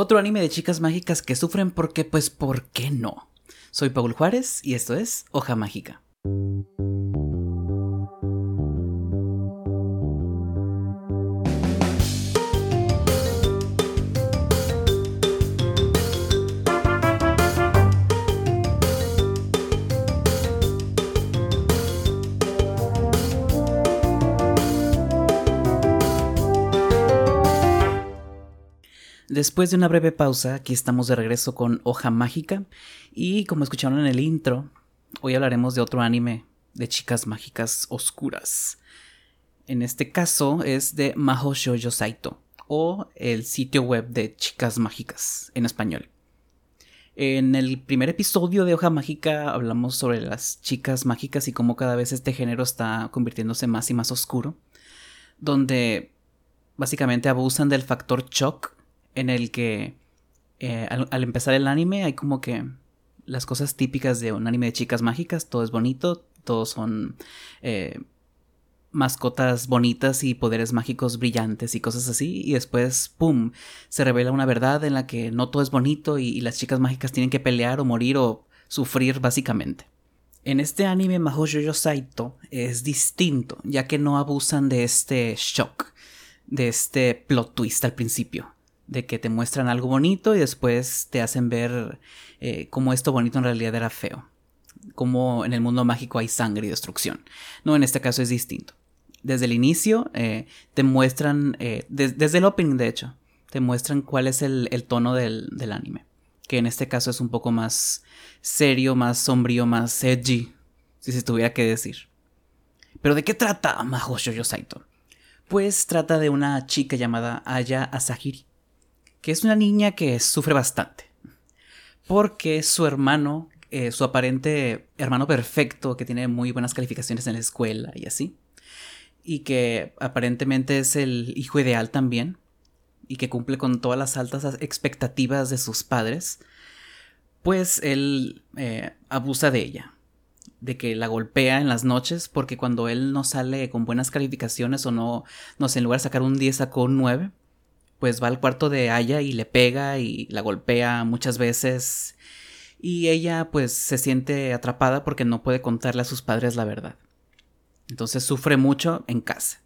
Otro anime de chicas mágicas que sufren porque, pues, ¿por qué no? Soy Paul Juárez y esto es Hoja Mágica. Después de una breve pausa, aquí estamos de regreso con Hoja Mágica y como escucharon en el intro, hoy hablaremos de otro anime de chicas mágicas oscuras. En este caso es de Maho Shoujo Saito o el sitio web de chicas mágicas en español. En el primer episodio de Hoja Mágica hablamos sobre las chicas mágicas y cómo cada vez este género está convirtiéndose más y más oscuro, donde básicamente abusan del factor shock en el que eh, al, empezar el anime hay como que las cosas típicas de un anime de chicas mágicas, todo es bonito, todos son eh, mascotas bonitas y poderes mágicos brillantes y cosas así, y después, ¡pum!, se revela una verdad en la que no todo es bonito y, las chicas mágicas tienen que pelear o morir o sufrir básicamente. En este anime Shoujo Saito es distinto, ya que no abusan de este shock, de este plot twist al principio de que te muestran algo bonito y después te hacen ver eh, cómo esto bonito en realidad era feo. Como en el mundo mágico hay sangre y destrucción. No, en este caso es distinto. Desde el inicio eh, te muestran, eh, desde el opening de hecho, te muestran cuál es el, tono del, anime. Que en este caso es un poco más serio, más sombrío, más edgy, si se tuviera que decir. Pero ¿de qué trata Mahou Shoujo Saito? Pues trata de una chica llamada Aya Asahiri que es una niña que sufre bastante. Porque su hermano, eh, su aparente hermano perfecto, que tiene muy buenas calificaciones en la escuela y así, y que aparentemente es el hijo ideal también, y que cumple con todas las altas expectativas de sus padres, pues él eh, abusa de ella, de que la golpea en las noches, porque cuando él no sale con buenas calificaciones o no, no sé, en lugar de sacar un 10 sacó un 9, pues va al cuarto de Aya y le pega y la golpea muchas veces y ella pues se siente atrapada porque no puede contarle a sus padres la verdad. Entonces sufre mucho en casa.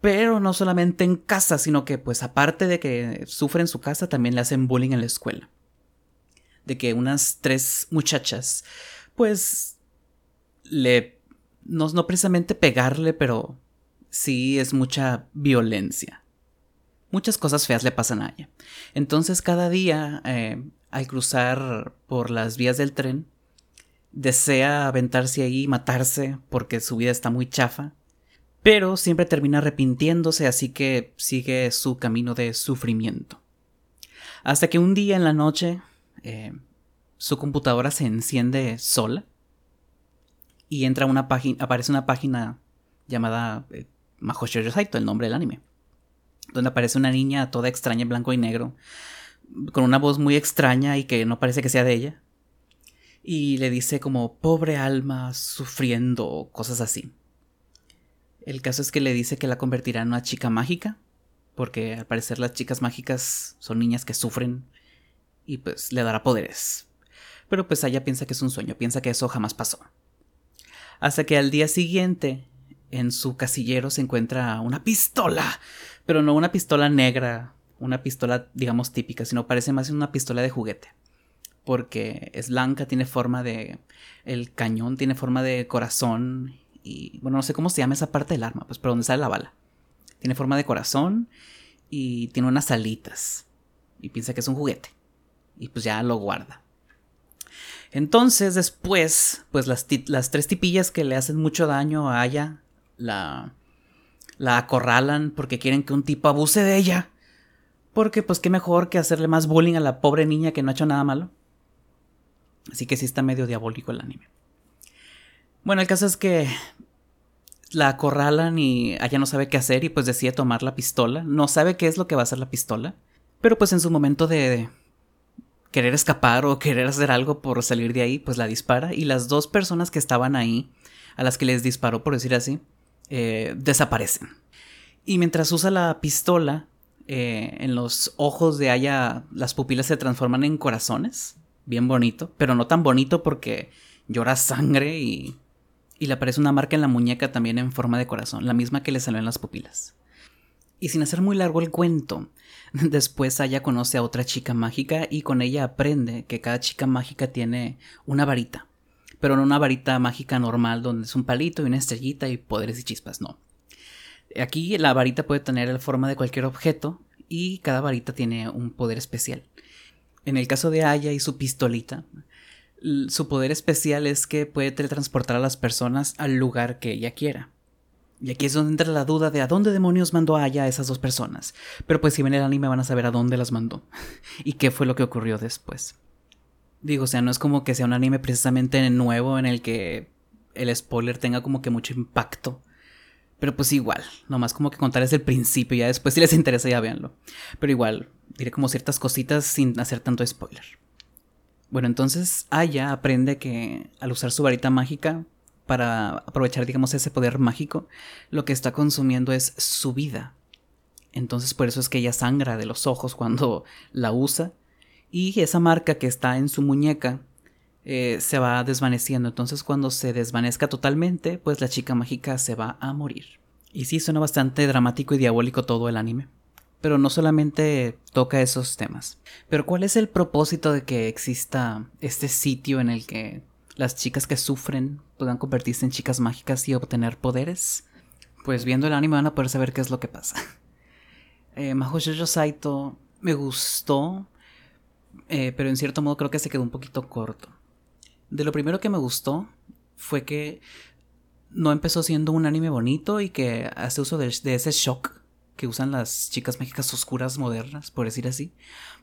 Pero no solamente en casa, sino que pues aparte de que sufre en su casa, también le hacen bullying en la escuela. De que unas tres muchachas pues le... No, no precisamente pegarle, pero sí es mucha violencia muchas cosas feas le pasan a ella. Entonces cada día, eh, al cruzar por las vías del tren, desea aventarse ahí y matarse porque su vida está muy chafa, pero siempre termina arrepintiéndose, así que sigue su camino de sufrimiento. Hasta que un día en la noche eh, su computadora se enciende sola y entra una página, aparece una página llamada eh, Saito, el nombre del anime donde aparece una niña toda extraña en blanco y negro, con una voz muy extraña y que no parece que sea de ella. Y le dice como pobre alma sufriendo, cosas así. El caso es que le dice que la convertirá en una chica mágica, porque al parecer las chicas mágicas son niñas que sufren y pues le dará poderes. Pero pues ella piensa que es un sueño, piensa que eso jamás pasó. Hasta que al día siguiente, en su casillero se encuentra una pistola pero no una pistola negra, una pistola, digamos, típica, sino parece más una pistola de juguete. Porque es blanca, tiene forma de. El cañón tiene forma de corazón. Y bueno, no sé cómo se llama esa parte del arma, pues, pero donde sale la bala. Tiene forma de corazón y tiene unas alitas. Y piensa que es un juguete. Y pues ya lo guarda. Entonces, después, pues las, las tres tipillas que le hacen mucho daño a Aya, la, la acorralan porque quieren que un tipo abuse de ella. Porque pues qué mejor que hacerle más bullying a la pobre niña que no ha hecho nada malo. Así que sí está medio diabólico el anime. Bueno, el caso es que la acorralan y ella no sabe qué hacer y pues decide tomar la pistola. No sabe qué es lo que va a hacer la pistola. Pero pues en su momento de querer escapar o querer hacer algo por salir de ahí, pues la dispara. Y las dos personas que estaban ahí, a las que les disparó, por decir así, eh, desaparecen. Y mientras usa la pistola, eh, en los ojos de Aya las pupilas se transforman en corazones. Bien bonito, pero no tan bonito porque llora sangre y, y le aparece una marca en la muñeca también en forma de corazón, la misma que le salió en las pupilas. Y sin hacer muy largo el cuento, después Aya conoce a otra chica mágica y con ella aprende que cada chica mágica tiene una varita. Pero no una varita mágica normal donde es un palito y una estrellita y poderes y chispas, no. Aquí la varita puede tener la forma de cualquier objeto y cada varita tiene un poder especial. En el caso de Aya y su pistolita, su poder especial es que puede teletransportar a las personas al lugar que ella quiera. Y aquí es donde entra la duda de a dónde demonios mandó Aya a esas dos personas. Pero pues si ven el anime van a saber a dónde las mandó. y qué fue lo que ocurrió después. Digo, o sea, no es como que sea un anime precisamente nuevo en el que el spoiler tenga como que mucho impacto. Pero pues igual, nomás como que contarles el principio, ya después si les interesa ya véanlo. Pero igual, diré como ciertas cositas sin hacer tanto spoiler. Bueno, entonces Aya aprende que al usar su varita mágica para aprovechar, digamos, ese poder mágico, lo que está consumiendo es su vida. Entonces por eso es que ella sangra de los ojos cuando la usa. Y esa marca que está en su muñeca eh, se va desvaneciendo. Entonces cuando se desvanezca totalmente, pues la chica mágica se va a morir. Y sí, suena bastante dramático y diabólico todo el anime pero no solamente toca esos temas. Pero ¿cuál es el propósito de que exista este sitio en el que las chicas que sufren puedan convertirse en chicas mágicas y obtener poderes? Pues viendo el anime van a poder saber qué es lo que pasa. Eh, Saito me gustó, eh, pero en cierto modo creo que se quedó un poquito corto. De lo primero que me gustó fue que no empezó siendo un anime bonito y que hace uso de ese shock que usan las chicas mágicas oscuras modernas, por decir así,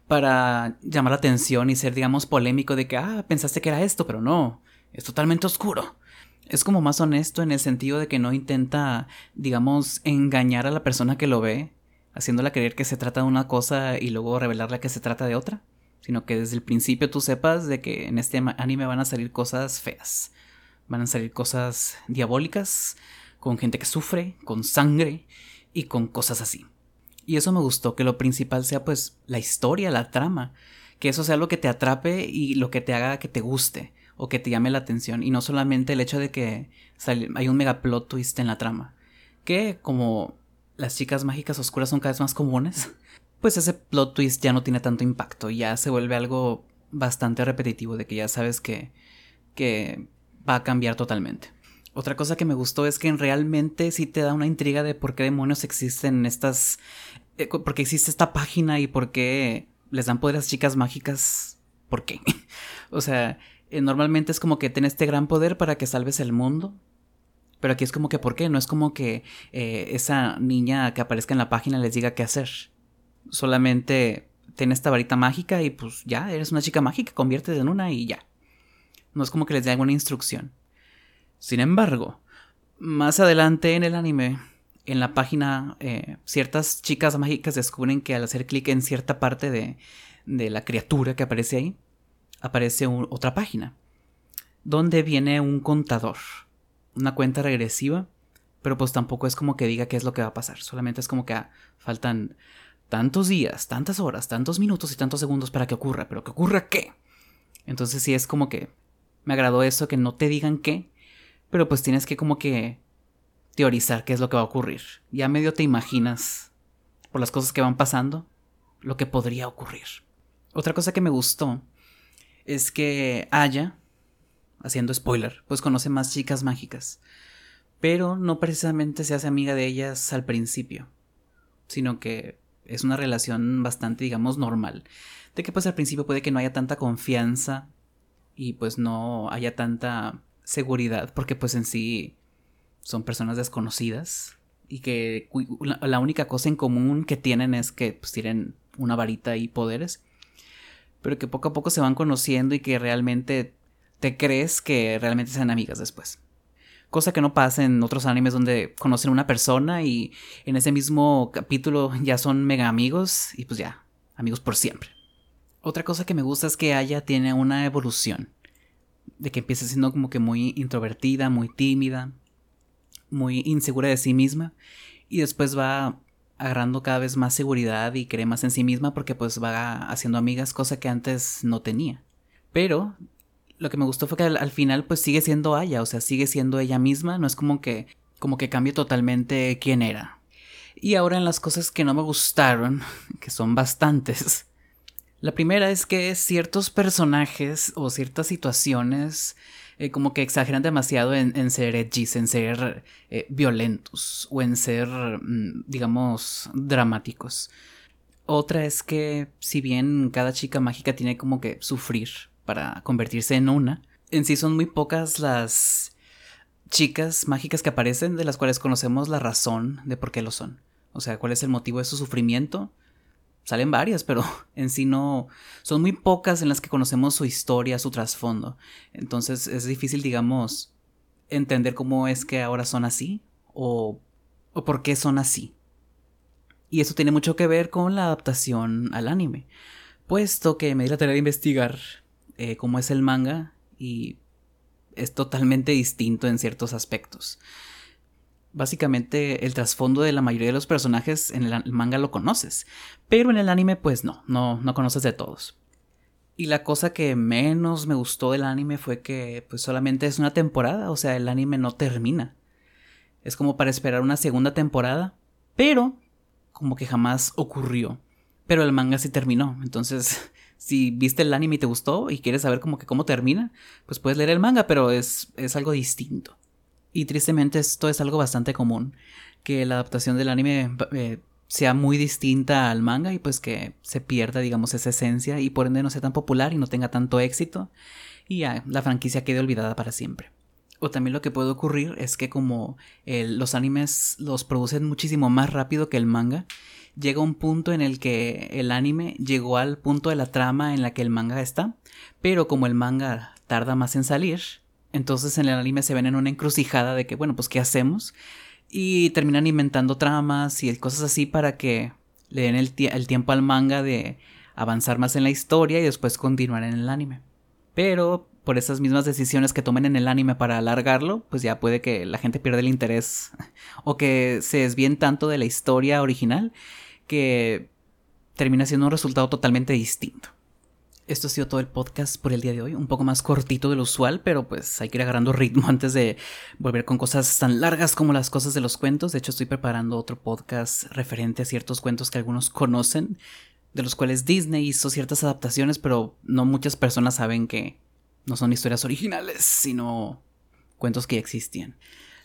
para llamar la atención y ser, digamos, polémico de que, ah, pensaste que era esto, pero no, es totalmente oscuro. Es como más honesto en el sentido de que no intenta, digamos, engañar a la persona que lo ve, haciéndola creer que se trata de una cosa y luego revelarla que se trata de otra, sino que desde el principio tú sepas de que en este anime van a salir cosas feas, van a salir cosas diabólicas, con gente que sufre, con sangre, y con cosas así. Y eso me gustó, que lo principal sea pues la historia, la trama, que eso sea lo que te atrape y lo que te haga que te guste o que te llame la atención. Y no solamente el hecho de que hay un mega plot twist en la trama, que como las chicas mágicas oscuras son cada vez más comunes, pues ese plot twist ya no tiene tanto impacto, ya se vuelve algo bastante repetitivo de que ya sabes que que va a cambiar totalmente. Otra cosa que me gustó es que realmente sí te da una intriga de por qué demonios existen estas. Eh, por qué existe esta página y por qué les dan poder a las chicas mágicas. ¿Por qué? o sea, eh, normalmente es como que tienes este gran poder para que salves el mundo. Pero aquí es como que, ¿por qué? No es como que eh, esa niña que aparezca en la página les diga qué hacer. Solamente tiene esta varita mágica y pues ya, eres una chica mágica, conviertes en una y ya. No es como que les dé alguna instrucción. Sin embargo, más adelante en el anime, en la página, eh, ciertas chicas mágicas descubren que al hacer clic en cierta parte de, de, la criatura que aparece ahí, aparece otra página, donde viene un contador, una cuenta regresiva, pero pues tampoco es como que diga qué es lo que va a pasar, solamente es como que ah, faltan tantos días, tantas horas, tantos minutos y tantos segundos para que ocurra, pero que ocurra qué. Entonces sí es como que me agradó eso, que no te digan qué, pero pues tienes que como que teorizar qué es lo que va a ocurrir. Ya medio te imaginas por las cosas que van pasando lo que podría ocurrir. Otra cosa que me gustó es que Aya, haciendo spoiler, pues conoce más chicas mágicas. Pero no precisamente se hace amiga de ellas al principio, sino que es una relación bastante, digamos, normal. De que pues al principio puede que no haya tanta confianza y pues no haya tanta seguridad, porque pues en sí son personas desconocidas y que la única cosa en común que tienen es que pues tienen una varita y poderes, pero que poco a poco se van conociendo y que realmente te crees que realmente sean amigas después. Cosa que no pasa en otros animes donde conocen a una persona y en ese mismo capítulo ya son mega amigos y pues ya, amigos por siempre. Otra cosa que me gusta es que Aya tiene una evolución de que empieza siendo como que muy introvertida, muy tímida, muy insegura de sí misma y después va agarrando cada vez más seguridad y cree más en sí misma porque pues va haciendo amigas, cosa que antes no tenía. Pero lo que me gustó fue que al, final pues sigue siendo Aya, o sea, sigue siendo ella misma, no es como que como que cambie totalmente quién era. Y ahora en las cosas que no me gustaron, que son bastantes. La primera es que ciertos personajes o ciertas situaciones eh, como que exageran demasiado en, ser edgys, en ser eh, violentos o en ser, mm, digamos, dramáticos. Otra es que si bien cada chica mágica tiene como que sufrir para convertirse en una, en sí son muy pocas las chicas mágicas que aparecen de las cuales conocemos la razón de por qué lo son. O sea, cuál es el motivo de su sufrimiento. Salen varias, pero en sí no... Son muy pocas en las que conocemos su historia, su trasfondo. Entonces es difícil, digamos, entender cómo es que ahora son así o, o por qué son así. Y eso tiene mucho que ver con la adaptación al anime. Puesto que me di la tarea de investigar eh, cómo es el manga y es totalmente distinto en ciertos aspectos. Básicamente el trasfondo de la mayoría de los personajes en el manga lo conoces, pero en el anime pues no, no, no conoces de todos. Y la cosa que menos me gustó del anime fue que pues solamente es una temporada, o sea, el anime no termina. Es como para esperar una segunda temporada, pero como que jamás ocurrió. Pero el manga sí terminó, entonces si viste el anime y te gustó y quieres saber como que cómo termina, pues puedes leer el manga, pero es, es algo distinto. Y tristemente esto es algo bastante común, que la adaptación del anime eh, sea muy distinta al manga y pues que se pierda, digamos, esa esencia y por ende no sea tan popular y no tenga tanto éxito y ya la franquicia quede olvidada para siempre. O también lo que puede ocurrir es que como los animes los producen muchísimo más rápido que el manga, llega un punto en el que el anime llegó al punto de la trama en la que el manga está, pero como el manga tarda más en salir, entonces en el anime se ven en una encrucijada de que, bueno, pues ¿qué hacemos? Y terminan inventando tramas y cosas así para que le den el, tiempo al manga de avanzar más en la historia y después continuar en el anime. Pero por esas mismas decisiones que tomen en el anime para alargarlo, pues ya puede que la gente pierda el interés o que se desvíen tanto de la historia original que termina siendo un resultado totalmente distinto. Esto ha sido todo el podcast por el día de hoy, un poco más cortito de lo usual, pero pues hay que ir agarrando ritmo antes de volver con cosas tan largas como las cosas de los cuentos. De hecho, estoy preparando otro podcast referente a ciertos cuentos que algunos conocen, de los cuales Disney hizo ciertas adaptaciones, pero no muchas personas saben que no son historias originales, sino cuentos que ya existían.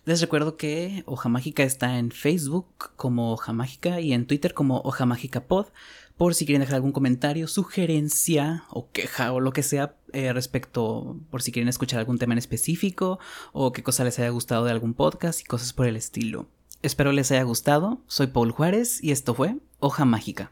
Les recuerdo que Hoja Mágica está en Facebook como Hoja Mágica y en Twitter como Hoja Mágica Pod. Por si quieren dejar algún comentario, sugerencia o queja o lo que sea eh, respecto, por si quieren escuchar algún tema en específico o qué cosa les haya gustado de algún podcast y cosas por el estilo. Espero les haya gustado. Soy Paul Juárez y esto fue Hoja Mágica.